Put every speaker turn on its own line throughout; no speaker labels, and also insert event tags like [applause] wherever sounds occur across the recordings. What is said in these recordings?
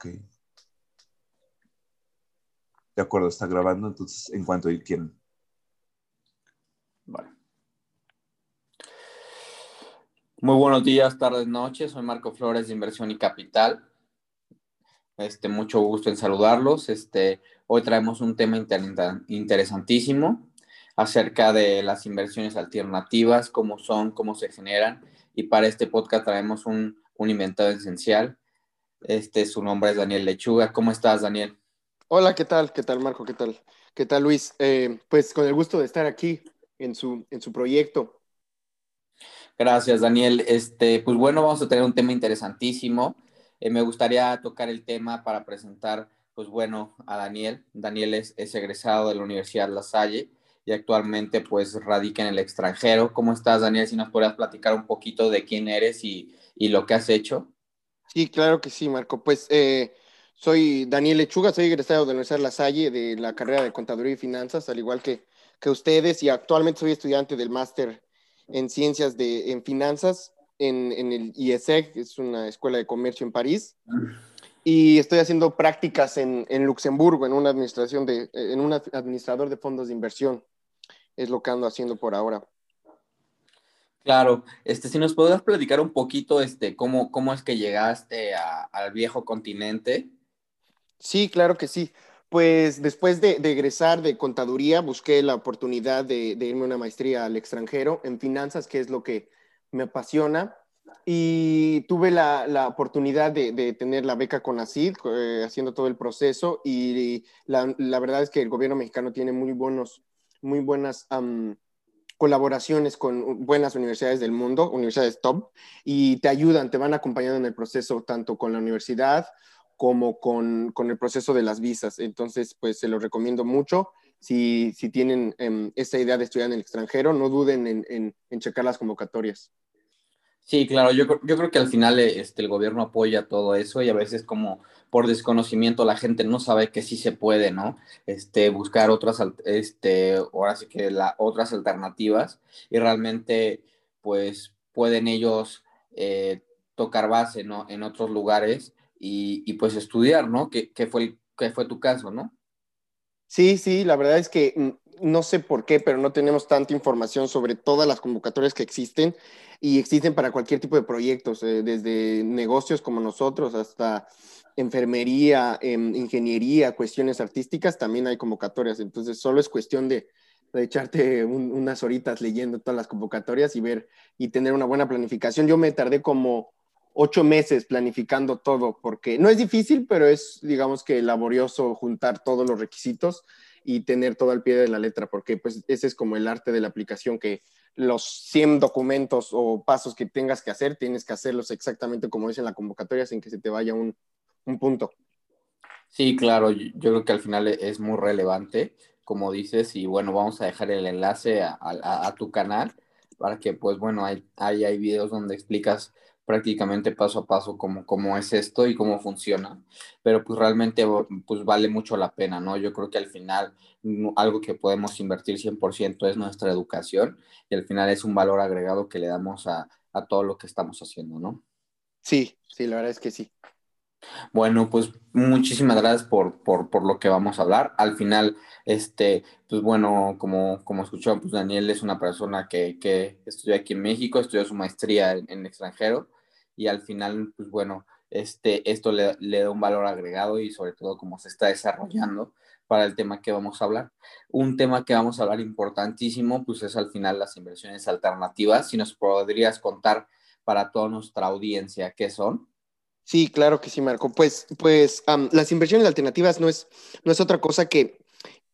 Ok. De acuerdo, está grabando, entonces en cuanto quieran.
Vale. Muy buenos días, tardes, noches. Soy Marco Flores de Inversión y Capital. Este, mucho gusto en saludarlos. Este, hoy traemos un tema interesantísimo acerca de las inversiones alternativas, cómo son, cómo se generan. Y para este podcast traemos un, un inventado esencial. Este, su nombre es Daniel Lechuga. ¿Cómo estás, Daniel?
Hola, ¿qué tal? ¿Qué tal, Marco? ¿Qué tal? ¿Qué tal, Luis? Eh, pues con el gusto de estar aquí en su, en su proyecto.
Gracias, Daniel. Este, pues bueno, vamos a tener un tema interesantísimo. Eh, me gustaría tocar el tema para presentar, pues bueno, a Daniel. Daniel es, es, egresado de la Universidad La Salle y actualmente pues radica en el extranjero. ¿Cómo estás, Daniel? Si nos podrías platicar un poquito de quién eres y, y lo que has hecho.
Sí, claro que sí, Marco. Pues eh, soy Daniel Lechuga, soy egresado de la Universidad La Salle de la carrera de Contaduría y Finanzas, al igual que, que ustedes, y actualmente soy estudiante del máster en Ciencias de en Finanzas en, en, el IESEG, es una escuela de comercio en París, y estoy haciendo prácticas en, en Luxemburgo, en una administración de, en un administrador de fondos de inversión. Es lo que ando haciendo por ahora.
Claro, este, si nos podrías platicar un poquito, este, cómo, cómo es que llegaste a, al viejo continente.
Sí, claro que sí. Pues después de, de egresar de contaduría, busqué la oportunidad de, irme a una maestría al extranjero en finanzas, que es lo que me apasiona. Y tuve la, la oportunidad de, de, tener la beca con ACID, eh, haciendo todo el proceso. Y la, la, verdad es que el gobierno mexicano tiene muy, buenos, muy buenas colaboraciones con buenas universidades del mundo, universidades top, y te ayudan, te van acompañando en el proceso, tanto con la universidad como con, con, el proceso de las visas. Entonces, pues se lo recomiendo mucho. Si, si tienen eh, idea de estudiar en el extranjero, no duden en, en, en checar las convocatorias.
Sí, claro, yo, yo creo que al final este, el gobierno apoya todo eso y a veces como por desconocimiento la gente no sabe que sí se puede, ¿no? Este, buscar otras, este, ahora sí que la, otras alternativas y realmente pues pueden ellos eh, tocar base, ¿no? En otros lugares y, y pues estudiar, ¿no? Que, que, fue, que fue tu caso, ¿no?
Sí, sí, la verdad es que no sé por qué, pero no tenemos tanta información sobre todas las convocatorias que existen y existen para cualquier tipo de proyectos, eh, desde negocios como nosotros hasta enfermería, eh, ingeniería, cuestiones artísticas, también hay convocatorias. Entonces, solo es cuestión de, echarte un, unas horitas leyendo todas las convocatorias y ver y tener una buena planificación. Yo me tardé como ocho meses planificando todo, porque no es difícil, pero es, digamos que laborioso juntar todos los requisitos y tener todo al pie de la letra, porque pues ese es como el arte de la aplicación, que los 100 documentos o pasos que tengas que hacer, tienes que hacerlos exactamente como dice en la convocatoria, sin que se te vaya un, un punto.
Sí, claro, yo creo que al final es muy relevante, como dices, y bueno, vamos a dejar el enlace a, tu canal para que pues bueno, hay, hay videos donde explicas prácticamente paso a paso cómo, cómo es esto y cómo funciona, pero pues realmente pues vale mucho la pena, ¿no? Yo creo que al final algo que podemos invertir 100% es nuestra educación y al final es un valor agregado que le damos a, a todo lo que estamos haciendo, ¿no?
Sí, sí, la verdad es que sí.
Bueno, pues muchísimas gracias por, por, por, lo que vamos a hablar. Al final, este, pues bueno, como, como escuchó, pues Daniel es una persona que, que estudió aquí en México, estudió su maestría en, en extranjero y al final, pues bueno, este, esto le, le, da un valor agregado y sobre todo cómo se está desarrollando para el tema que vamos a hablar. Un tema que vamos a hablar importantísimo, pues es al final las inversiones alternativas. Si nos podrías contar para toda nuestra audiencia qué son.
Sí, claro que sí, Marco. Pues, pues las inversiones alternativas no es, no es otra cosa que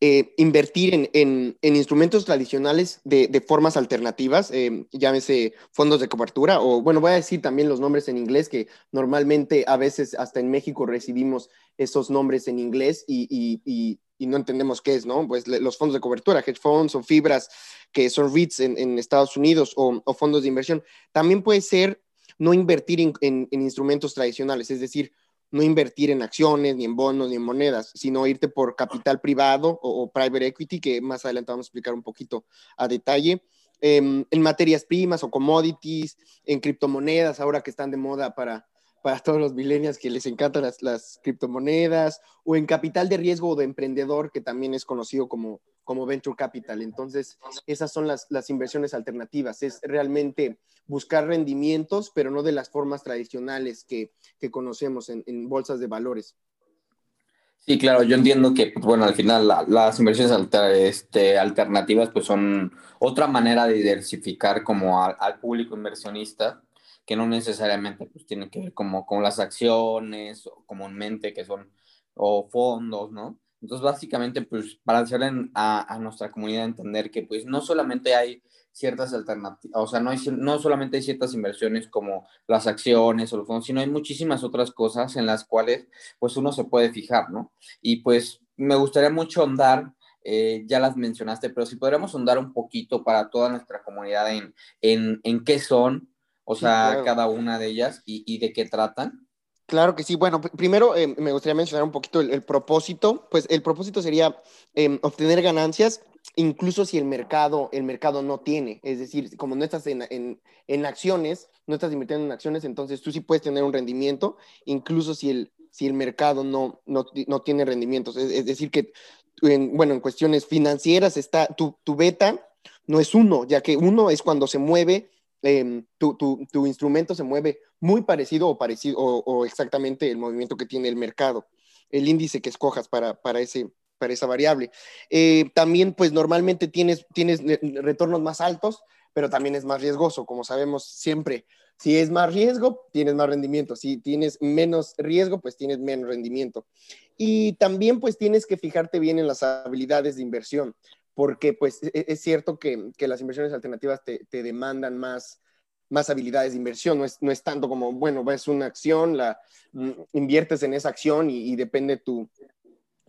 eh, invertir en, en, en, instrumentos tradicionales de, formas alternativas, eh, llámese fondos de cobertura, o bueno, voy a decir también los nombres en inglés, que normalmente a veces hasta en México recibimos esos nombres en inglés y, y, y, no entendemos qué es, ¿no? Pues los fondos de cobertura, hedge funds o fibras, que son REITs en, Estados Unidos, o, fondos de inversión. También puede ser no invertir en, instrumentos tradicionales, es decir, no invertir en acciones, ni en bonos, ni en monedas, sino irte por capital privado o, private equity, que más adelante vamos a explicar un poquito a detalle, eh, en materias primas o commodities, en criptomonedas, ahora que están de moda para, para todos los millennials que les encantan las, las, criptomonedas, o en capital de riesgo o de emprendedor, que también es conocido como, como venture capital. Entonces, esas son las, las inversiones alternativas. Es realmente buscar rendimientos, pero no de las formas tradicionales que, que conocemos en, bolsas de valores.
Sí, claro, yo entiendo que, pues, bueno, al final las inversiones este, alternativas pues son otra manera de diversificar como al público inversionista, que no necesariamente pues tiene que ver como con las acciones o comúnmente que son, o fondos, ¿no? Entonces, básicamente, pues para hacerle a, a nuestra comunidad entender que pues no solamente hay ciertas alternativas, o sea, no, hay, no solamente hay ciertas inversiones como las acciones o los fondos, sino hay muchísimas otras cosas en las cuales pues uno se puede fijar, ¿no? Y pues me gustaría mucho andar, eh, ya las mencionaste, pero si podríamos andar un poquito para toda nuestra comunidad en, en, en qué son, o sea, cada una de ellas y, y, de qué tratan.
Claro que sí. Bueno, primero eh, me gustaría mencionar un poquito el, propósito. Pues el propósito sería eh, obtener ganancias incluso si el mercado, el mercado no tiene. Es decir, como no estás en, en, acciones, no estás invirtiendo en acciones, entonces tú sí puedes tener un rendimiento, incluso si el, si el mercado no, no, no tiene rendimientos. Es, es, decir, que, en, bueno, en cuestiones financieras está, tu, tu, beta no es uno, ya que uno es cuando se mueve, eh, tu, tu, instrumento se mueve muy parecido o, parecido, o, o exactamente el movimiento que tiene el mercado, el índice que escojas para, para ese para esa variable. Eh, también, pues normalmente tienes, tienes retornos más altos, pero también es más riesgoso, como sabemos siempre. Si es más riesgo, tienes más rendimiento. Si tienes menos riesgo, pues tienes menos rendimiento. Y también, pues tienes que fijarte bien en las habilidades de inversión, porque pues e, es cierto que, que las inversiones alternativas te, te, demandan más, más habilidades de inversión. No es, no es tanto como, bueno, ves una acción, la mm, inviertes en esa acción y, y depende tu,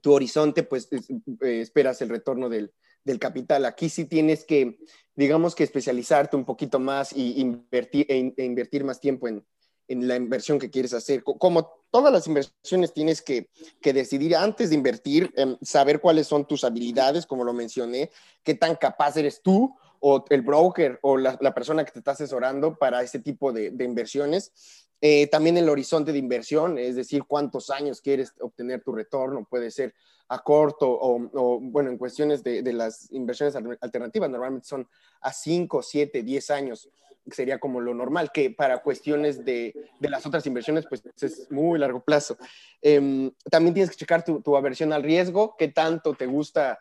tu horizonte, pues eh, esperas el retorno del, del, capital. Aquí sí tienes que, digamos que especializarte un poquito más y invertir, e, e invertir más tiempo en, en, la inversión que quieres hacer. Como todas las inversiones tienes que, que decidir antes de invertir, eh, saber cuáles son tus habilidades, como lo mencioné, qué tan capaz eres tú o el broker o la, la persona que te está asesorando para ese tipo de, de inversiones eh, también el horizonte de inversión, es decir, cuántos años quieres obtener tu retorno, puede ser a corto o, o bueno, en cuestiones de, de, las inversiones alternativas, normalmente son a 5, 7, 10 años, sería como lo normal, que para cuestiones de, de las otras inversiones, pues es muy largo plazo. Eh, también tienes que checar tu, tu aversión al riesgo, qué tanto te gusta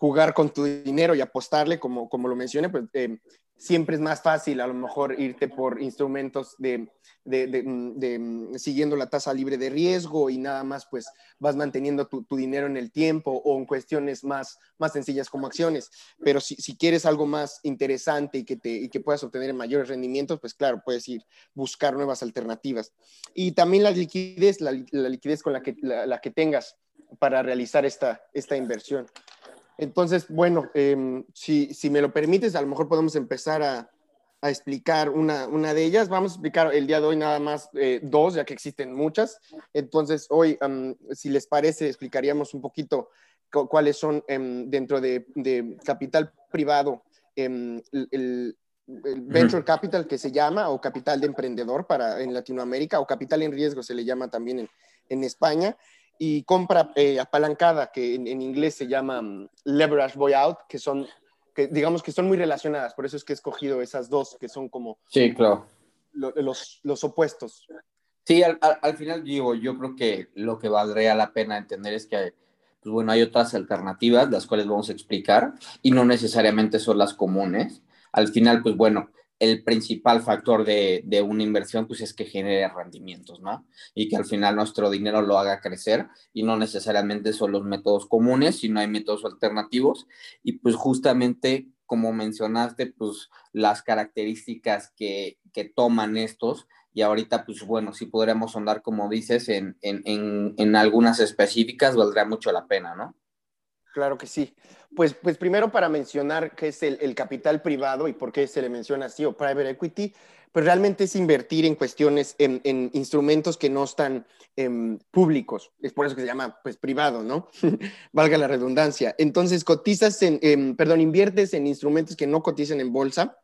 jugar con tu dinero y apostarle, como, como lo mencioné, pues eh, siempre es más fácil a lo mejor irte por instrumentos de, de, de, siguiendo la tasa libre de riesgo y nada más pues vas manteniendo tu, dinero en el tiempo o en cuestiones más, más sencillas como acciones. Pero si, quieres algo más interesante y que, te, y que puedas obtener mayores rendimientos, pues claro, puedes ir buscar nuevas alternativas. Y también la liquidez, la, liquidez con la que, la que tengas para realizar esta, esta inversión. Entonces, bueno, eh, si, si, me lo permites, a lo mejor podemos empezar a, a explicar una, una, de ellas. Vamos a explicar el día de hoy nada más eh, dos, ya que existen muchas. Entonces, hoy, um, si les parece, explicaríamos un poquito cuáles son um, dentro de, de, capital privado, um, el, el, venture capital que se llama, o capital de emprendedor para en Latinoamérica, o capital en riesgo se le llama también en, en España y compra eh, apalancada, que en, en, inglés se llama um, leverage buyout, que son, que digamos que son muy relacionadas, por eso es que he escogido esas dos, que son como
sí, claro.
lo, los, los opuestos.
Sí, al, al, al, final digo, yo creo que lo que valdría la pena entender es que, pues bueno, hay otras alternativas, las cuales vamos a explicar, y no necesariamente son las comunes. Al final, pues bueno, el principal factor de, de, una inversión pues es que genere rendimientos, ¿no? Y que al final nuestro dinero lo haga crecer y no necesariamente son los métodos comunes, sino hay métodos alternativos y pues justamente como mencionaste, pues las características que, que toman estos y ahorita pues bueno, si podríamos andar como dices en, en, en, en algunas específicas, valdría mucho la pena, ¿no?
Claro que sí. Pues, pues primero para mencionar qué es el, capital privado y por qué se le menciona así o private equity, pues realmente es invertir en cuestiones, en, en instrumentos que no están eh, públicos. Es por eso que se llama pues privado, ¿no? [laughs] Valga la redundancia. Entonces cotizas en, eh, perdón, inviertes en instrumentos que no cotizan en bolsa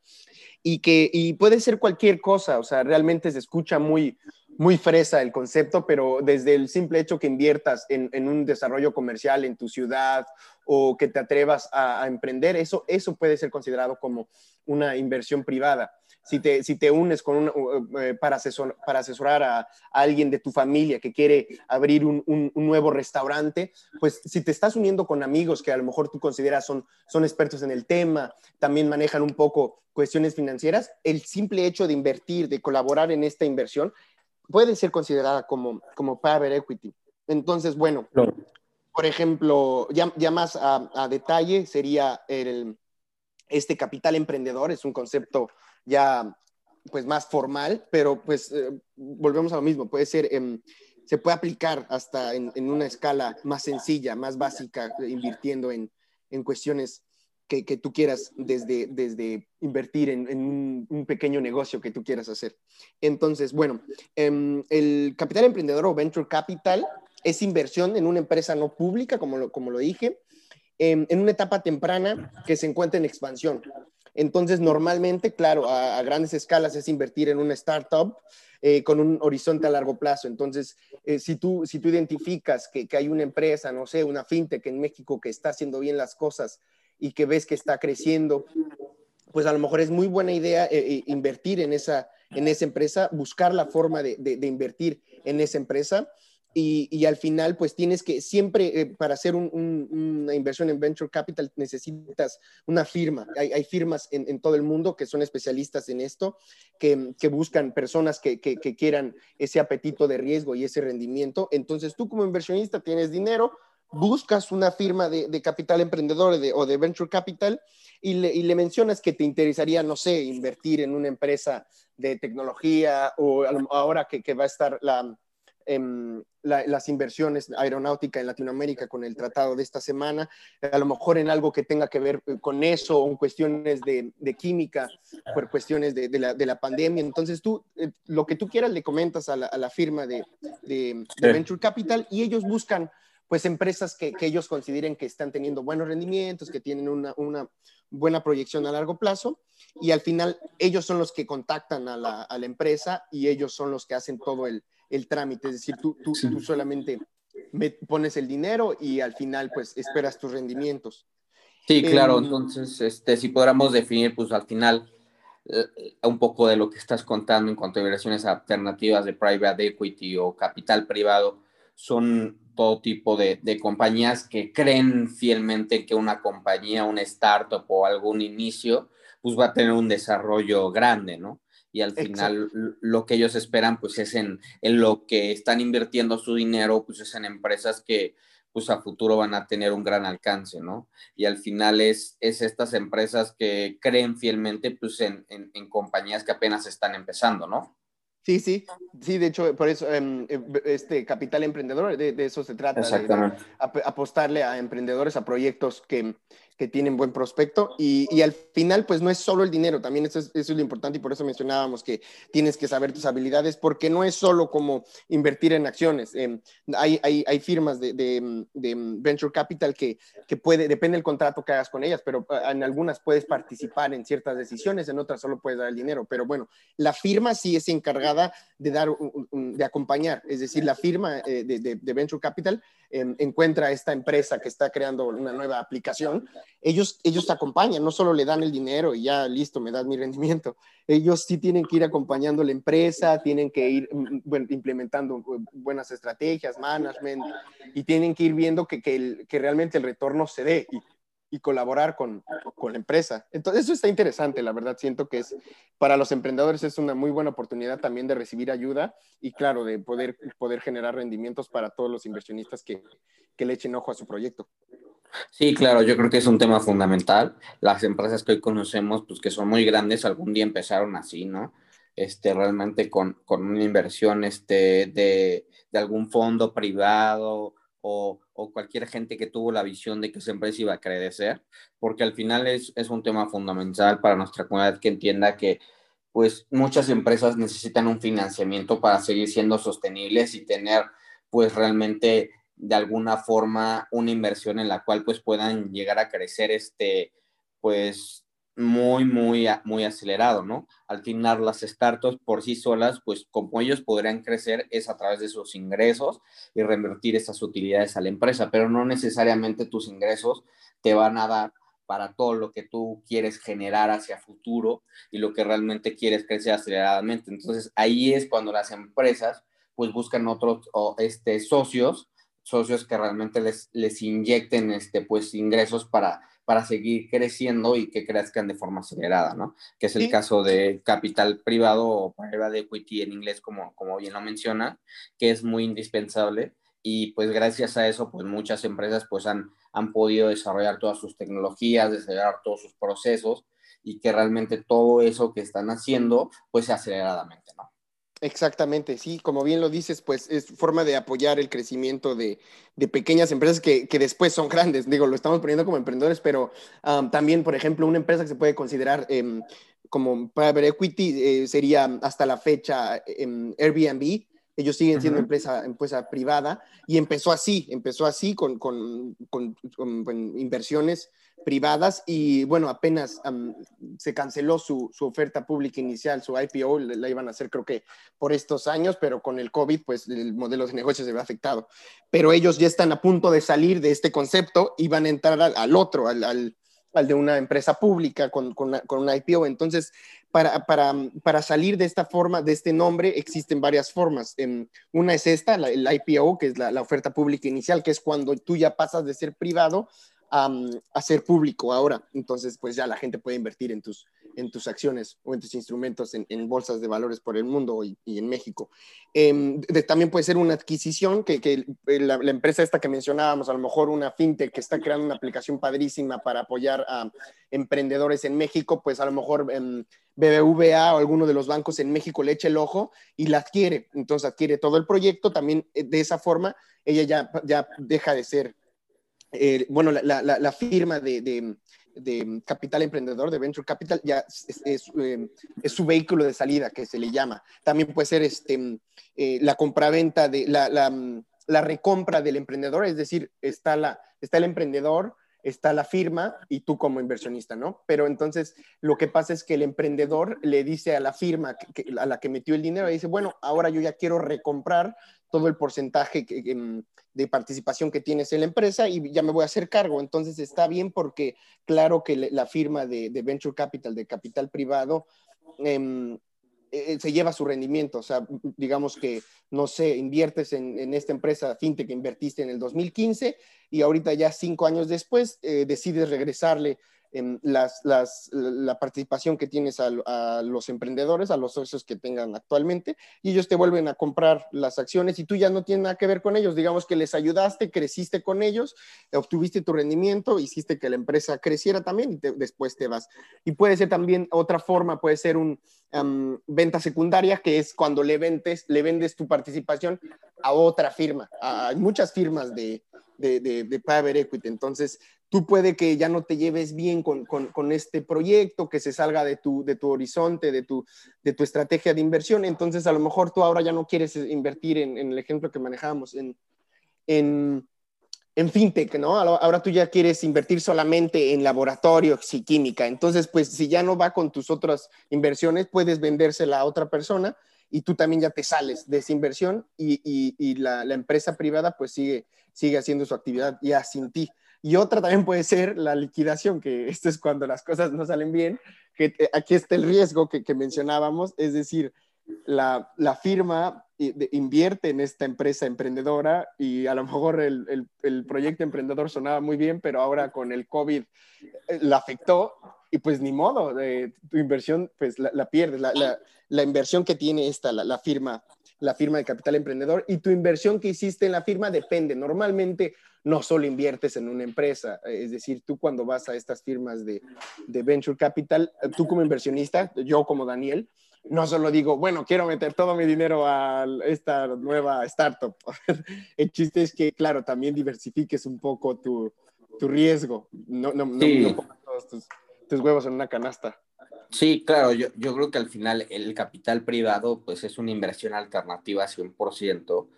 y que y puede ser cualquier cosa, o sea, realmente se escucha muy, muy fresa el concepto, pero desde el simple hecho que inviertas en, un desarrollo comercial en tu ciudad o que te atrevas a, emprender, eso, eso puede ser considerado como una inversión privada. Si te, si te unes con eh, para, para asesorar a, alguien de tu familia que quiere abrir un, un, nuevo restaurante, pues si te estás uniendo con amigos que a lo mejor tú consideras son, son expertos en el tema, también manejan un poco cuestiones financieras, el simple hecho de invertir, de colaborar en esta inversión, puede ser considerada como, como private equity. Entonces, bueno, por ejemplo, ya, ya más a, detalle sería el, este capital emprendedor, es un concepto ya pues más formal, pero pues eh, volvemos a lo mismo, puede ser, se puede aplicar hasta en, en, una escala más sencilla, más básica, invirtiendo en, en cuestiones que, tú quieras desde, desde invertir en, en un, pequeño negocio que tú quieras hacer. Entonces, bueno, em, el capital emprendedor o venture capital es inversión en una empresa no pública, como lo, como lo dije, em, en una etapa temprana que se encuentra en expansión. Entonces, normalmente, claro, a, grandes escalas es invertir en una startup eh, con un horizonte a largo plazo. Entonces, eh, si, tú, si tú identificas que, que, hay una empresa, no sé, una fintech en México que está haciendo bien las cosas y que ves que está creciendo, pues a lo mejor es muy buena idea eh, eh, invertir en esa, en esa empresa, buscar la forma de, de, invertir en esa empresa. Y, y, al final, pues tienes que siempre, eh, para hacer una inversión en venture capital, necesitas una firma. Hay, hay firmas en, todo el mundo que son especialistas en esto, que, que buscan personas que, que, que, quieran ese apetito de riesgo y ese rendimiento. Entonces, tú como inversionista tienes dinero, buscas una firma de, capital emprendedor o de venture capital y le, mencionas que te interesaría, no sé, invertir en una empresa de tecnología o ahora que, va a estar em, las inversiones aeronáutica en Latinoamérica con el tratado de esta semana, a lo mejor en algo que tenga que ver con eso o en cuestiones de, química, por cuestiones de, la, pandemia. Entonces tú, eh, lo que tú quieras, le comentas a la, firma de, Venture Capital y ellos buscan pues empresas que, ellos consideren que están teniendo buenos rendimientos, que tienen una, buena proyección a largo plazo y al final ellos son los que contactan a la, empresa y ellos son los que hacen todo el, trámite, es decir, tú, tú, solamente pones el dinero y al final pues esperas tus rendimientos.
Sí, claro, em, entonces este, si podamos definir pues al final eh, un poco de lo que estás contando en cuanto a inversiones alternativas de private equity o capital privado, son todo tipo de, compañías que creen fielmente que una compañía, una startup o algún inicio, pues va a tener un desarrollo grande, ¿no? Y al final lo que ellos esperan, pues es en, en, lo que están invirtiendo su dinero, pues es en empresas que pues a futuro van a tener un gran alcance, ¿no? Y al final es, es estas empresas que creen fielmente, pues en, en compañías que apenas están empezando, ¿no?
Sí, sí, sí, de hecho, por eso em, em, este capital emprendedor, de, eso se trata, de, apostarle a emprendedores, a proyectos que, que tienen buen prospecto y, y, al final pues no es solo el dinero, también eso es, lo importante y por eso mencionábamos que tienes que saber tus habilidades porque no es solo como invertir en acciones. Eh, hay, hay, hay, firmas de, de, de, venture capital que, que puede, depende del contrato que hagas con ellas, pero ah, en algunas puedes participar en ciertas decisiones, en otras solo puedes dar el dinero, pero bueno, la firma sí es encargada de dar, de acompañar, es decir, la firma eh, de, de, venture capital eh, encuentra esta empresa que está creando una nueva aplicación ellos, ellos te acompañan, no solo le dan el dinero y ya listo, me das mi rendimiento. Ellos sí tienen que ir acompañando la empresa, tienen que ir mm, mm, implementando uh, buenas estrategias, management, y tienen que ir viendo que, que, realmente el retorno se dé y colaborar con, con, la empresa. Entonces, eso está interesante, la verdad. Siento que es para los emprendedores es una muy buena oportunidad también de recibir ayuda y, claro, de poder, poder generar rendimientos para todos los inversionistas que, que le echen ojo a su proyecto.
Sí, claro, yo creo que es un tema fundamental. Las empresas que hoy conocemos, pues que son muy grandes, algún día empezaron así, ¿no? Este, realmente con, con una inversión este, de, de algún fondo privado o, cualquier gente que tuvo la visión de que esa empresa iba a crecer, porque al final es, es un tema fundamental para nuestra comunidad que entienda que pues muchas empresas necesitan un financiamiento para seguir siendo sostenibles y tener pues realmente de alguna forma una inversión en la cual pues puedan llegar a crecer este pues muy, muy, muy acelerado, ¿no? Al final las startups por sí solas, pues como ellos podrían crecer es a través de sus ingresos y reinvertir esas utilidades a la empresa, pero no necesariamente tus ingresos te van a dar para todo lo que tú quieres generar hacia futuro y lo que realmente quieres crecer aceleradamente. Entonces ahí es cuando las empresas pues buscan otros este, socios, socios que realmente les, les inyecten este, pues ingresos para para seguir creciendo y que crezcan de forma acelerada, ¿no? Que es el caso de capital privado o private equity en inglés, como, como bien lo menciona, que es muy indispensable y pues gracias a eso, pues muchas empresas pues han, han podido desarrollar todas sus tecnologías, desarrollar todos sus procesos y que realmente todo eso que están haciendo pues aceleradamente, ¿no?
Exactamente, sí, como bien lo dices, pues es forma de apoyar el crecimiento de, pequeñas empresas que, después son grandes. Digo, lo estamos poniendo como emprendedores, pero también, por ejemplo, una empresa que se puede considerar em, como private equity eh, sería hasta la fecha em, Airbnb. Ellos siguen siendo empresa, empresa privada y empezó así, empezó así con, con, con inversiones privadas y bueno, apenas se canceló su, su, oferta pública inicial, su IPO, la iban a hacer creo que por estos años, pero con el COVID pues el modelo de negocio se ve afectado. Pero ellos ya están a punto de salir de este concepto y van a entrar al, otro, al, al, al, de una empresa pública con, con, una IPO. Entonces, para, para, para, salir de esta forma, de este nombre, existen varias formas. Em, una es esta, el IPO, que es la, la oferta pública inicial, que es cuando tú ya pasas de ser privado a, ser público ahora. Entonces, pues ya la gente puede invertir en tus, en tus acciones o en tus instrumentos en, bolsas de valores por el mundo y, en México. De, también puede ser una adquisición que, la, empresa esta que mencionábamos, a lo mejor una fintech que está creando una aplicación padrísima para apoyar a emprendedores en México, pues a lo mejor eh, BBVA o alguno de los bancos en México le echa el ojo y la adquiere. Entonces adquiere todo el proyecto. También eh, de esa forma ella ya deja de ser eh, bueno, la, la, la, firma de, de, de, capital emprendedor, de venture capital, ya es, es, eh, es, su vehículo de salida, que se le llama. También puede ser este, eh, la compraventa, de, la, la, recompra del emprendedor, es decir, está, la, está el emprendedor, está la firma y tú como inversionista, ¿no? Pero entonces lo que pasa es que el emprendedor le dice a la firma que, que, a la que metió el dinero, dice, bueno, ahora yo ya quiero recomprar todo el porcentaje de participación que tienes en la empresa y ya me voy a hacer cargo. Entonces está bien porque claro que la firma de, Venture Capital, de capital privado, eh, se lleva su rendimiento. O sea, digamos que, no sé, inviertes en, en, esta empresa fintech que invertiste en el 2015 y ahorita ya cinco años después eh, decides regresarle las, las, la participación que tienes a, los emprendedores, a los socios que tengan actualmente, y ellos te vuelven a comprar las acciones y tú ya no tienes nada que ver con ellos. Digamos que les ayudaste, creciste con ellos, obtuviste tu rendimiento, hiciste que la empresa creciera también y después te vas. Y puede ser también otra forma, puede ser un um, venta secundaria, que es cuando le vendes, le vendes tu participación a otra firma. Hay muchas firmas de, de, de, de private equity. Entonces, tú puede que ya no te lleves bien con, con, este proyecto, que se salga de tu, de tu horizonte, de tu, de tu estrategia de inversión. Entonces, a lo mejor tú ahora ya no quieres invertir en, en el ejemplo que manejábamos, en, en, en, fintech, ¿no? Ahora tú ya quieres invertir solamente en laboratorios y química. Entonces, pues si ya no va con tus otras inversiones, puedes vendérsela a otra persona y tú también ya te sales de esa inversión y, y, y la, la, empresa privada pues sigue, sigue haciendo su actividad ya sin ti. Y otra también puede ser la liquidación, que esto es cuando las cosas no salen bien, que aquí está el riesgo que, que mencionábamos, es decir, la, la firma invierte en esta empresa emprendedora y a lo mejor el, el, el, proyecto emprendedor sonaba muy bien, pero ahora con el COVID eh, la afectó y pues ni modo, eh, tu inversión pues la, la pierdes, la, la, la, inversión que tiene esta, la, firma, la firma de capital emprendedor y tu inversión que hiciste en la firma depende. Normalmente no solo inviertes en una empresa, es decir, tú cuando vas a estas firmas de, de venture capital, tú como inversionista, yo como Daniel, no solo digo, bueno, quiero meter todo mi dinero a esta nueva startup. [laughs] El chiste es que, claro, también diversifiques un poco tu, tu riesgo. No, no, sí. no, no pongas todos tus, tus, huevos en una canasta.
Sí, claro, yo, yo, creo que al final el capital privado pues es una inversión alternativa 100%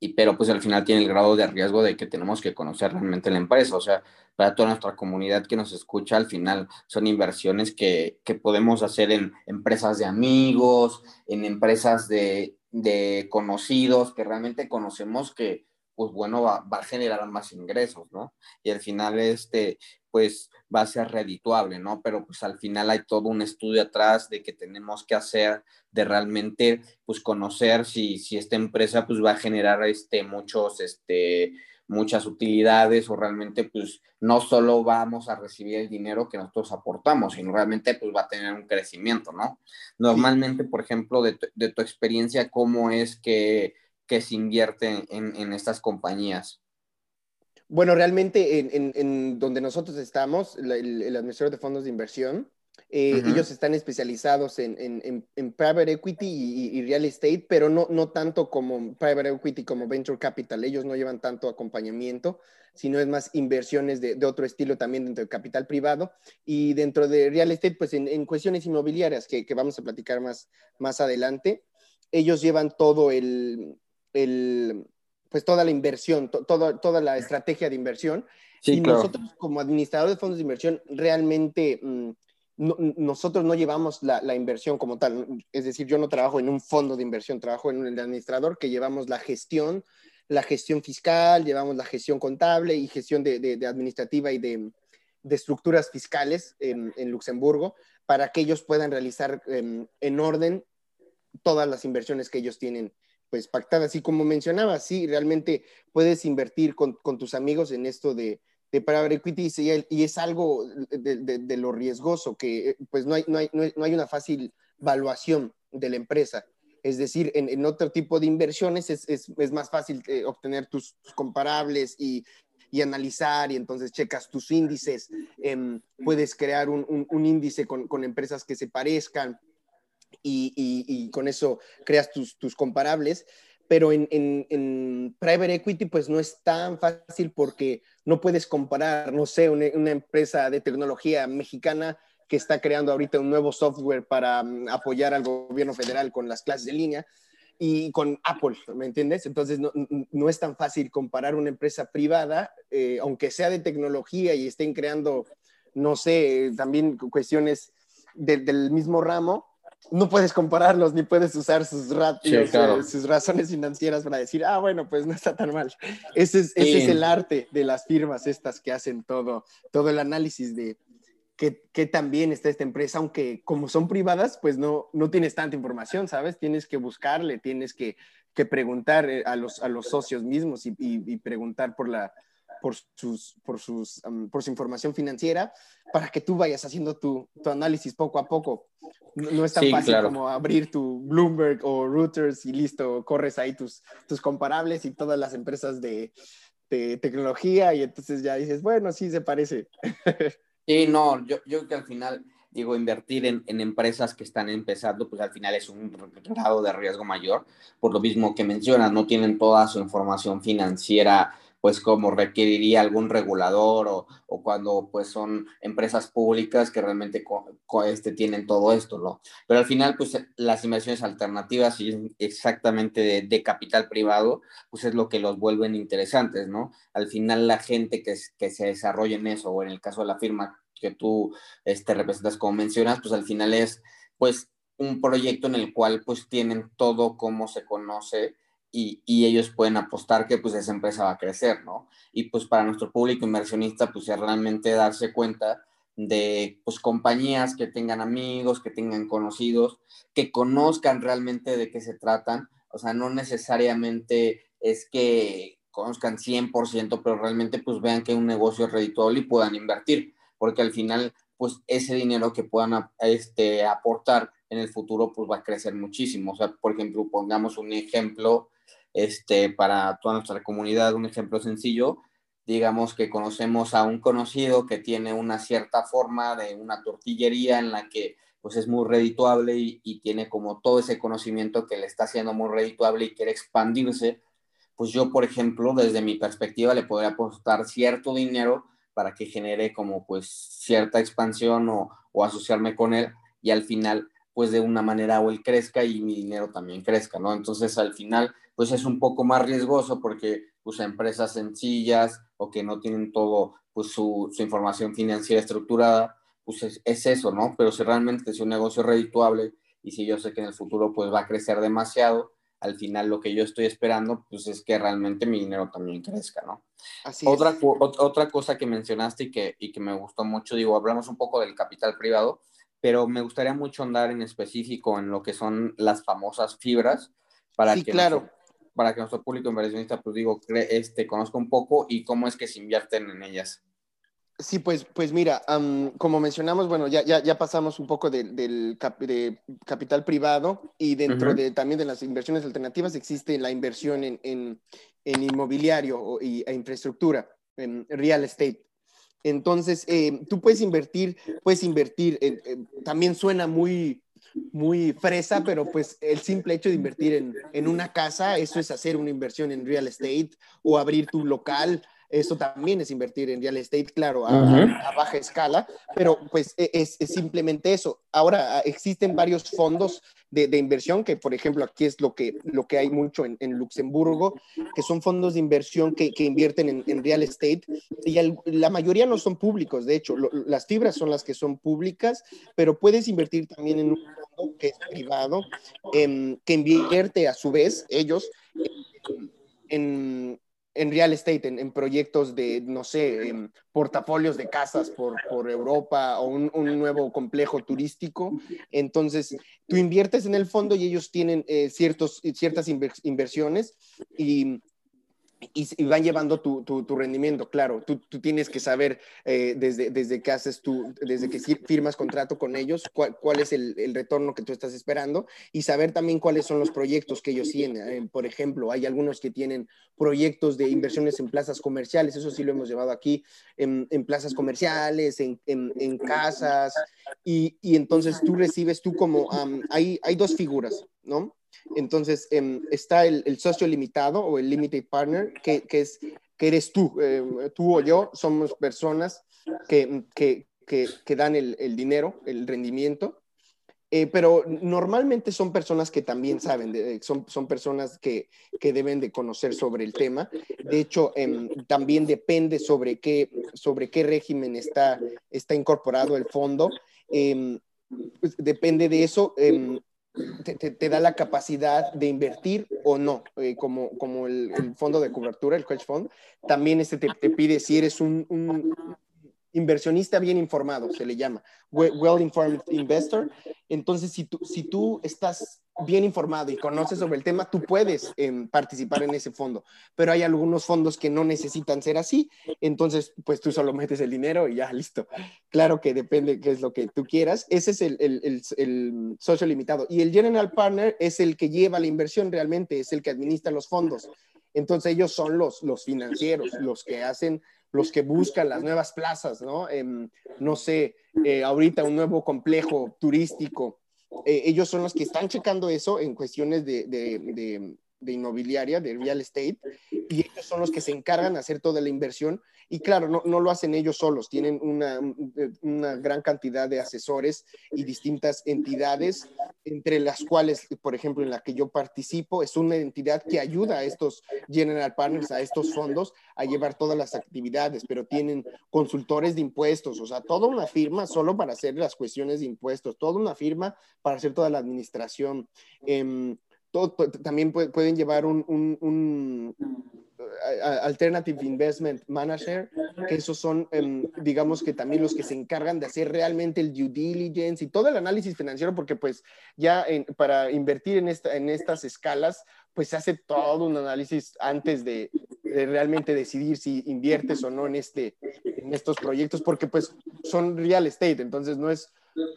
y, pero pues al final tiene el grado de riesgo de que tenemos que conocer realmente la empresa. O sea, para toda nuestra comunidad que nos escucha, al final son inversiones que, que podemos hacer en empresas de amigos, en empresas de, de conocidos, que realmente conocemos que, pues bueno, va, va, a generar más ingresos, ¿no? Y al final, este, pues va a ser redituable, ¿no? Pero pues al final hay todo un estudio atrás de que tenemos que hacer, de realmente, pues conocer si, si esta empresa, pues va a generar, este, muchos, este, muchas utilidades o realmente pues no solo vamos a recibir el dinero que nosotros aportamos, sino realmente pues va a tener un crecimiento, ¿no? Normalmente, por ejemplo, de tu, de tu experiencia, ¿cómo es que, que se invierte en, en estas compañías?
Bueno, realmente en, en, en donde nosotros estamos, el, el, administrador de fondos de inversión, eh, uh -huh. ellos están especializados en, en private equity y, y, real estate, pero no, no tanto como private equity como venture capital. Ellos no llevan tanto acompañamiento, sino es más inversiones de, de otro estilo también dentro del capital privado. Y dentro de real estate, pues en, cuestiones inmobiliarias que, que, vamos a platicar más, más adelante, ellos llevan todo el, el pues toda la inversión, to, todo, toda la estrategia de inversión. Sí, y claro. nosotros como administrador de fondos de inversión realmente mmm, no, nosotros no llevamos la, la, inversión como tal. Es decir, yo no trabajo en un fondo de inversión, trabajo en el administrador que llevamos la gestión, la gestión fiscal, llevamos la gestión contable y gestión de, de, de administrativa y de, de, estructuras fiscales en, en, Luxemburgo para que ellos puedan realizar en, en orden todas las inversiones que ellos tienen pues pactadas. Y como mencionaba, sí, realmente puedes invertir con, con tus amigos en esto de, de private equity y, es algo de, de, de, lo riesgoso, que pues no hay, no, hay, no hay una fácil valuación de la empresa. Es decir, en, en otro tipo de inversiones es, es, es más fácil eh, obtener tus, comparables y, y, analizar y entonces checas tus índices, eh, puedes crear un, un, un índice con, con, empresas que se parezcan y, y con eso creas tus, tus comparables pero en, en, en, private equity pues no es tan fácil porque no puedes comparar, no sé, una, una, empresa de tecnología mexicana que está creando ahorita un nuevo software para um, apoyar al gobierno federal con las clases de línea y con Apple, ¿me entiendes? Entonces no, no es tan fácil comparar una empresa privada, eh, aunque sea de tecnología y estén creando, no sé, también cuestiones de, del mismo ramo, no puedes compararlos ni puedes usar sus ratios, sí, claro. eh, sus razones financieras para decir, ah, bueno, pues no está tan mal. Ese es, ese es el arte de las firmas estas que hacen todo, todo el análisis de qué, qué tan bien está esta empresa, aunque como son privadas, pues no, no tienes tanta información, ¿sabes? Tienes que buscarle, tienes que, que preguntar eh, a los, a los socios mismos y, y, y preguntar por la, por, sus, por, sus, um, por su información financiera para que tú vayas haciendo tu, tu análisis poco a poco. No, no es tan sí, fácil claro. como abrir tu Bloomberg o Reuters y listo, corres ahí tus, tus comparables y todas las empresas de, de tecnología y entonces ya dices, bueno, sí se parece. [laughs]
Sí, no, yo, yo creo que al final digo, invertir en, en, empresas que están empezando, pues al final es un grado de riesgo mayor, por lo mismo que mencionas, no tienen toda su información financiera pues como requeriría algún regulador o, o, cuando pues son empresas públicas que realmente co, este, tienen todo esto, ¿no? Pero al final pues las inversiones alternativas y exactamente de, de, capital privado pues es lo que los vuelven interesantes, ¿no? Al final la gente que, que se desarrolla en eso o en el caso de la firma que tú este, representas como mencionas, pues al final es pues un proyecto en el cual pues tienen todo como se conoce y, y, ellos pueden apostar que pues esa empresa va a crecer, ¿no? Y pues para nuestro público inversionista pues es realmente darse cuenta de pues compañías que tengan amigos, que tengan conocidos, que conozcan realmente de qué se tratan, o sea, no necesariamente es que conozcan 100%, pero realmente pues vean que es un negocio redituable y puedan invertir, porque al final pues ese dinero que puedan este, aportar en el futuro pues va a crecer muchísimo. O sea, por ejemplo, pongamos un ejemplo, este, para toda nuestra comunidad, un ejemplo sencillo, digamos que conocemos a un conocido que tiene una cierta forma de una tortillería en la que pues es muy redituable y, y, tiene como todo ese conocimiento que le está haciendo muy redituable y quiere expandirse, pues yo, por ejemplo, desde mi perspectiva le podría apostar cierto dinero para que genere como pues cierta expansión o, o asociarme con él y al final pues de una manera o él crezca y mi dinero también crezca, ¿no? Entonces al final pues es un poco más riesgoso porque pues empresas sencillas o que no tienen todo pues su, su información financiera estructurada, pues es, es, eso, ¿no? Pero si realmente es un negocio redituable y si yo sé que en el futuro pues va a crecer demasiado, al final lo que yo estoy esperando pues es que realmente mi dinero también crezca, ¿no? Así otra, es. otra cosa que mencionaste y que, y que me gustó mucho, digo, hablamos un poco del capital privado, pero me gustaría mucho andar en específico en lo que son las famosas fibras para
sí,
que
claro.
Para que nuestro público inversionista pues digo, este, conozca un poco y cómo es que se invierten en ellas.
Sí, pues, pues mira, um, como mencionamos, bueno, ya, ya, ya pasamos un poco de, del cap, de capital privado y dentro uh -huh. de, también de las inversiones alternativas existe la inversión en, en, en inmobiliario y, e infraestructura, en real estate. Entonces, eh, tú puedes invertir, puedes invertir, en, en, también suena muy, muy fresa, pero pues el simple hecho de invertir en, en una casa, eso es hacer una inversión en real estate o abrir tu local eso también es invertir en real estate, claro, a, uh -huh. a, a baja escala, pero pues e, es, es, simplemente eso. Ahora, existen varios fondos de, de, inversión, que por ejemplo aquí es lo que, lo que hay mucho en, en Luxemburgo, que son fondos de inversión que, que invierten en, en, real estate, y el, la mayoría no son públicos, de hecho, lo, las fibras son las que son públicas, pero puedes invertir también en un fondo que es privado, eh, que invierte a su vez ellos en en real estate, en, en, proyectos de, no sé, en portafolios de casas por, por Europa o un, un, nuevo complejo turístico. Entonces, tú inviertes en el fondo y ellos tienen eh, ciertos, ciertas inversiones y y, y, van llevando tu, tu, tu rendimiento, claro. Tú, tú, tienes que saber eh, desde, desde que haces tu, desde que firmas contrato con ellos, cuál, cuál es el, el, retorno que tú estás esperando y saber también cuáles son los proyectos que ellos tienen. Eh, por ejemplo, hay algunos que tienen proyectos de inversiones en plazas comerciales, eso sí lo hemos llevado aquí, en, en plazas comerciales, en, en, en casas, y, y, entonces tú recibes, tú como, um, hay, hay dos figuras, ¿no? Entonces, eh, está el, el, socio limitado o el limited partner, que, que es, que eres tú, eh, tú o yo, somos personas que, que, que, dan el, el, dinero, el rendimiento, eh, pero normalmente son personas que también saben, de, son, son personas que, deben de conocer sobre el tema. De hecho, eh, también depende sobre qué, sobre qué régimen está, está incorporado el fondo. Pues depende de eso te, da la capacidad de invertir o no, eh, como, como el, el, fondo de cobertura, el hedge fund, también este te, te pide si eres un, un, inversionista bien informado, se le llama, well-informed investor. Entonces, si tú, si tú estás bien informado y conoces sobre el tema, tú puedes eh, participar en ese fondo. Pero hay algunos fondos que no necesitan ser así. Entonces, pues tú solo metes el dinero y ya, listo. Claro que depende qué es lo que tú quieras. Ese es el, el, el, el socio limitado. Y el general partner es el que lleva la inversión realmente, es el que administra los fondos. Entonces, ellos son los, los financieros, los que hacen los que buscan las nuevas plazas, ¿no? Eh, no sé, eh, ahorita un nuevo complejo turístico, eh, ellos son los que están checando eso en cuestiones de, de, inmobiliaria, de real estate, y ellos son los que se encargan de hacer toda la inversión. Y claro, no, no lo hacen ellos solos, tienen una, una, gran cantidad de asesores y distintas entidades, entre las cuales, por ejemplo, en la que yo participo, es una entidad que ayuda a estos general partners, a estos fondos, a llevar todas las actividades, pero tienen consultores de impuestos, o sea, toda una firma solo para hacer las cuestiones de impuestos, toda una firma para hacer toda la administración. Eh, también pueden llevar un, un, un Alternative Investment Manager, que esos son, um, digamos que también los que se encargan de hacer realmente el due diligence y todo el análisis financiero, porque pues ya para invertir en, esta, en estas escalas, pues se hace todo un análisis antes de, de, realmente decidir si inviertes o no en, este, en estos proyectos, porque pues son real estate, entonces no es,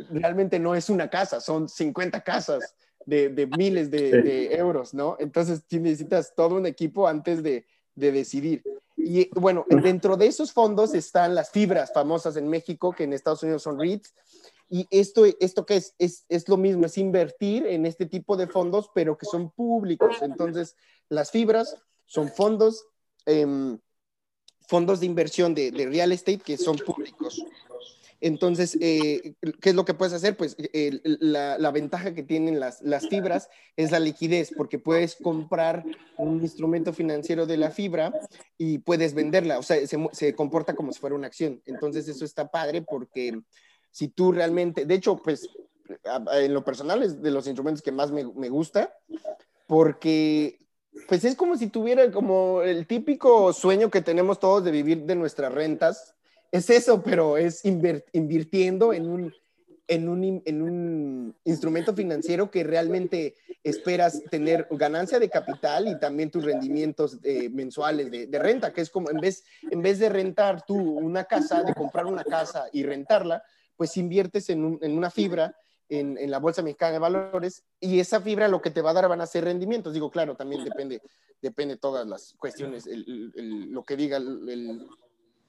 realmente no es una casa, son 50 casas de, de miles de, sí. de, euros, ¿no? Entonces necesitas todo un equipo antes de, de, decidir. Y bueno, dentro de esos fondos están las fibras famosas en México, que en Estados Unidos son REITs. Y esto, esto que es, es, es lo mismo, es invertir en este tipo de fondos, pero que son públicos. Entonces, las fibras son fondos, eh, fondos de inversión de, de real estate que son públicos. Entonces, eh, ¿qué es lo que puedes hacer? Pues la, ventaja que tienen las, las fibras es la liquidez, porque puedes comprar un instrumento financiero de la fibra y puedes venderla, o sea, se, se comporta como si fuera una acción. Entonces, eso está padre porque si tú realmente, de hecho, pues en lo personal es de los instrumentos que más me, me gusta, porque pues es como si tuviera como el típico sueño que tenemos todos de vivir de nuestras rentas. Es eso, pero es invirtiendo en un, en un, en un, instrumento financiero que realmente esperas tener ganancia de capital y también tus rendimientos eh, mensuales de, renta, que es como en vez, en vez de rentar tú una casa, de comprar una casa y rentarla, pues inviertes en, en una fibra en, la Bolsa Mexicana de Valores y esa fibra lo que te va a dar van a ser rendimientos. Digo, claro, también depende, depende todas las cuestiones, lo que diga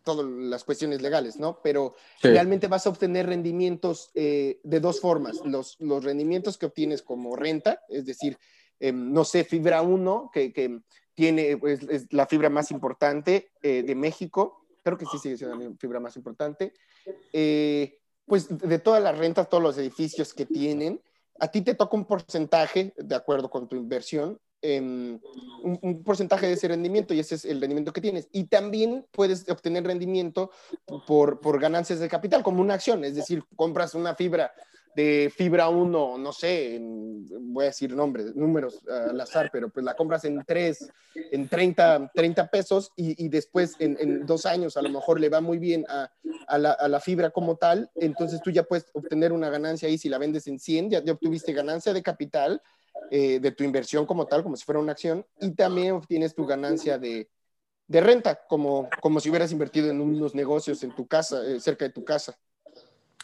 todas las cuestiones legales, ¿no? Pero realmente vas a obtener rendimientos eh, de dos formas. Los, los rendimientos que obtienes como renta, es decir, em, no sé, fibra 1, que, que tiene, pues, es la fibra más importante eh, de México, creo que sí sigue siendo la fibra más importante. Eh, pues de todas las rentas, todos los edificios que tienen, a ti te toca un porcentaje, de acuerdo con tu inversión, em, un, porcentaje de ese rendimiento y ese es el rendimiento que tienes. Y también puedes obtener rendimiento por, por ganancias de capital, como una acción, es decir, compras una fibra de fibra 1, no sé, voy a decir nombres, números al azar, pero pues la compras en 3, en 30, 30 pesos y, y después en, en, dos años a lo mejor le va muy bien a, a, la, a, la, fibra como tal, entonces tú ya puedes obtener una ganancia ahí si la vendes en 100, ya, ya obtuviste ganancia de capital eh, de tu inversión como tal, como si fuera una acción, y también obtienes tu ganancia de, de renta, como, como si hubieras invertido en unos negocios en tu casa, eh, cerca de tu casa.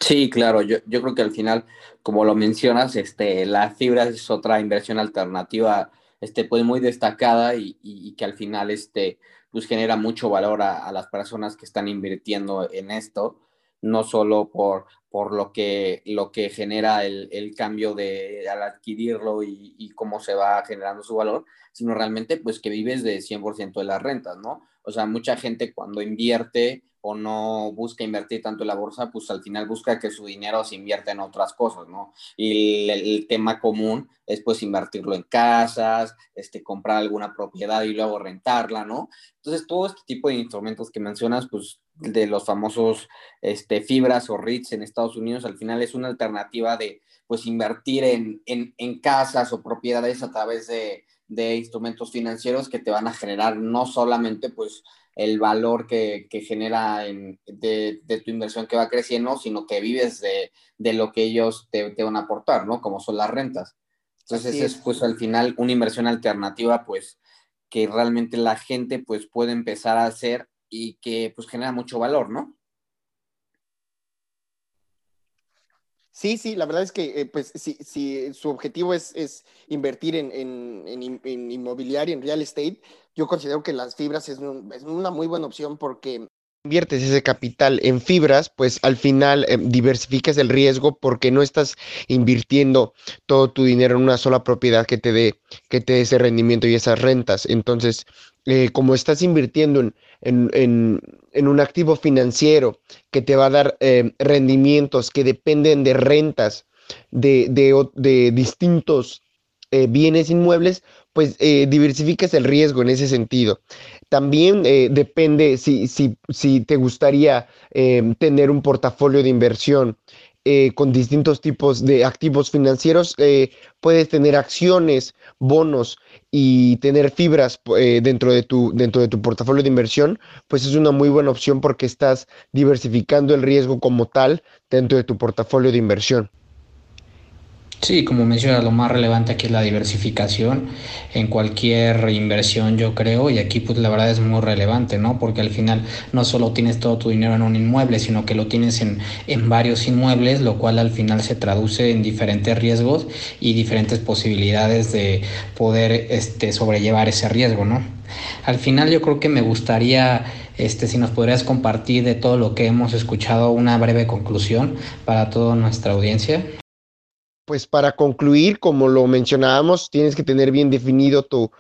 Sí, claro, yo, yo creo que al final, como lo mencionas, este, la fibra es otra inversión alternativa, este, pues muy destacada y, y, que al final, este, pues genera mucho valor a, a, las personas que están invirtiendo en esto, no solo por, por lo, que, lo que genera el, el cambio de al adquirirlo y, y, cómo se va generando su valor, sino realmente pues que vives de 100% de las rentas, ¿no? O sea, mucha gente cuando invierte o no busca invertir tanto en la bolsa, pues al final busca que su dinero se invierta en otras cosas, ¿no? Y el, tema común es pues invertirlo en casas, este, comprar alguna propiedad y luego rentarla, ¿no? Entonces, todo este tipo de instrumentos que mencionas, pues de los famosos este, fibras o REITs en Estados Unidos, al final es una alternativa de pues invertir en, en, en casas o propiedades a través de, de instrumentos financieros que te van a generar no solamente pues el valor que, que genera en, de, de, tu inversión que va creciendo, sino que vives de, de lo que ellos te, te, van a aportar, ¿no? Como son las rentas. Entonces es. es pues al final una inversión alternativa pues que realmente la gente pues puede empezar a hacer y que pues genera mucho valor, ¿no?
Sí, sí, la verdad es que eh, pues si, si, su objetivo es, es invertir en, en, en, en, inmobiliario, en real estate, yo considero que las fibras es, es una muy buena opción porque inviertes ese capital en fibras, pues al final eh, diversificas el riesgo porque no estás invirtiendo todo tu dinero en una sola propiedad que te dé que te dé ese rendimiento y esas rentas. Entonces, eh, como estás invirtiendo en, en, en, en, un activo financiero que te va a dar eh, rendimientos que dependen de rentas de, de, de distintos eh, bienes inmuebles, pues eh, diversificas el riesgo en ese sentido. También eh, depende si, si, si, te gustaría tener un portafolio de inversión con distintos tipos de activos financieros, puedes tener acciones, bonos y tener fibras dentro, de tu, dentro de tu portafolio de inversión, pues es una muy buena opción porque estás diversificando el riesgo como tal dentro de tu portafolio de inversión.
Sí, como menciona, lo más relevante aquí es la diversificación en cualquier inversión, yo creo, y aquí pues la verdad es muy relevante, ¿no? Porque al final no solo tienes todo tu dinero en un inmueble, sino que lo tienes en, en varios inmuebles, lo cual al final se traduce en diferentes riesgos y diferentes posibilidades de poder este, sobrellevar ese riesgo, ¿no? Al final yo creo que me gustaría este, si nos podrías compartir de todo lo que hemos escuchado una breve conclusión para toda nuestra audiencia
pues para concluir, como lo mencionábamos, tienes que tener bien definido tu,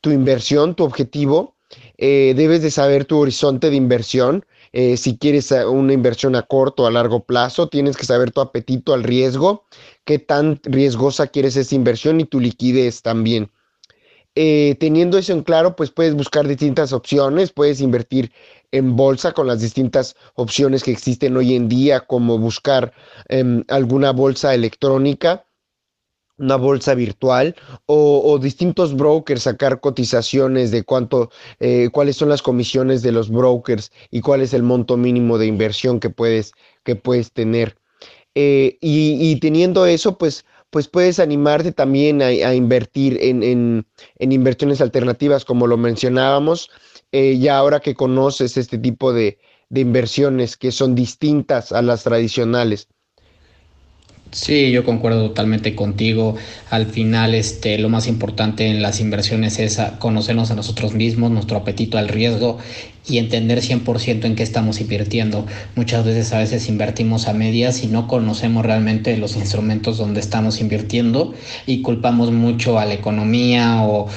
tu inversión, tu objetivo. Eh, debes de saber tu horizonte de inversión eh, si quieres una inversión a corto o a largo plazo, tienes que saber tu apetito al riesgo, qué tan riesgosa quieres esa inversión y tu liquidez también. Eh, teniendo eso en claro, pues puedes buscar distintas opciones, puedes invertir en bolsa con las distintas opciones que existen hoy en día, como buscar em, alguna bolsa electrónica, una bolsa virtual o, distintos brokers, sacar cotizaciones de cuánto, eh, cuáles son las comisiones de los brokers y cuál es el monto mínimo de inversión que puedes, que puedes tener. Eh, y, teniendo eso, pues pues puedes animarte también a, invertir en, inversiones alternativas, como lo mencionábamos, eh, ya ahora que conoces este tipo de, de inversiones que son distintas a las tradicionales.
Sí, yo concuerdo totalmente contigo. Al final, este, lo más importante en las inversiones es conocernos a nosotros mismos, nuestro apetito al riesgo y entender 100% en qué estamos invirtiendo. Muchas veces a veces invertimos a medias y no conocemos realmente los instrumentos donde estamos invirtiendo y culpamos mucho a la economía o,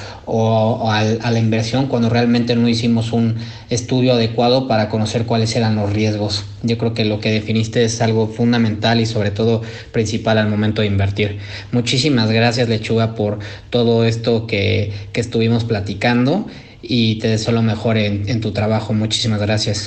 a, la inversión cuando realmente no hicimos un estudio adecuado para conocer cuáles eran los riesgos. Yo creo que lo que definiste es algo fundamental y sobre todo principal al momento de invertir. Muchísimas gracias Lechuga por todo esto que, que estuvimos platicando y te deseo lo mejor en, tu trabajo. Muchísimas gracias.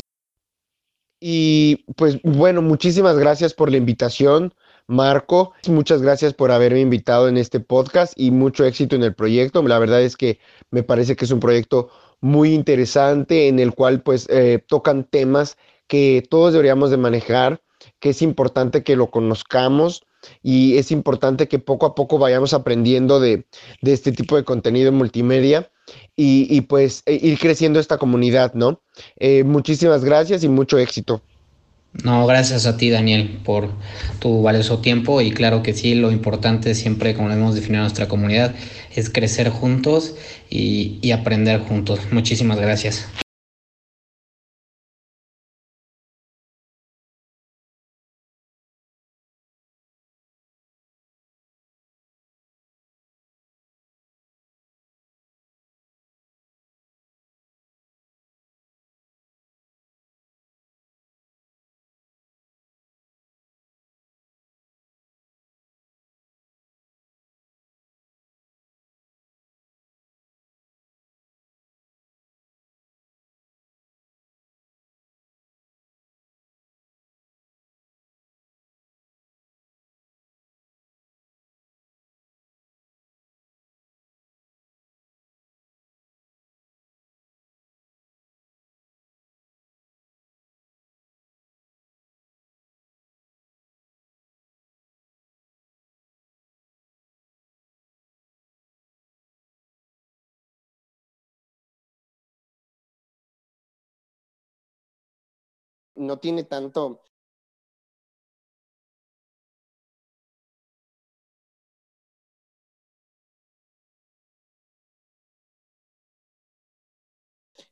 Y pues bueno, muchísimas gracias por la invitación, Marco. Muchas gracias por haberme invitado en este podcast y mucho éxito en el proyecto. La verdad es que me parece que es un proyecto muy interesante en el cual pues eh, tocan temas que todos deberíamos de manejar, que es importante que lo conozcamos y es importante que poco a poco vayamos aprendiendo de, de este tipo de contenido multimedia y, pues e, ir creciendo esta comunidad, ¿no? Eh, muchísimas gracias y mucho éxito.
No, gracias a ti, Daniel, por tu valioso tiempo y claro que sí, lo importante siempre, como lo hemos definido nuestra comunidad, es crecer juntos y, y aprender juntos. Muchísimas gracias.
No tiene tanto...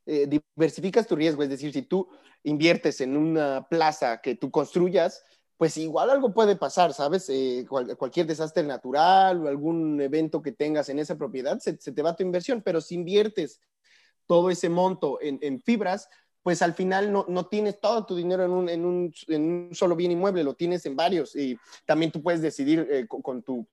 Eh, diversificas tu riesgo, es decir, si tú inviertes en una plaza que tú construyas, pues igual algo puede pasar, ¿sabes? Eh, cualquier desastre natural o algún evento que tengas en esa propiedad, se, te va tu inversión, pero si inviertes todo ese monto en fibras, pues al final no, no tienes todo tu dinero en un, en, un, en un, solo bien inmueble, lo tienes en varios y también tú puedes decidir eh, con, tu,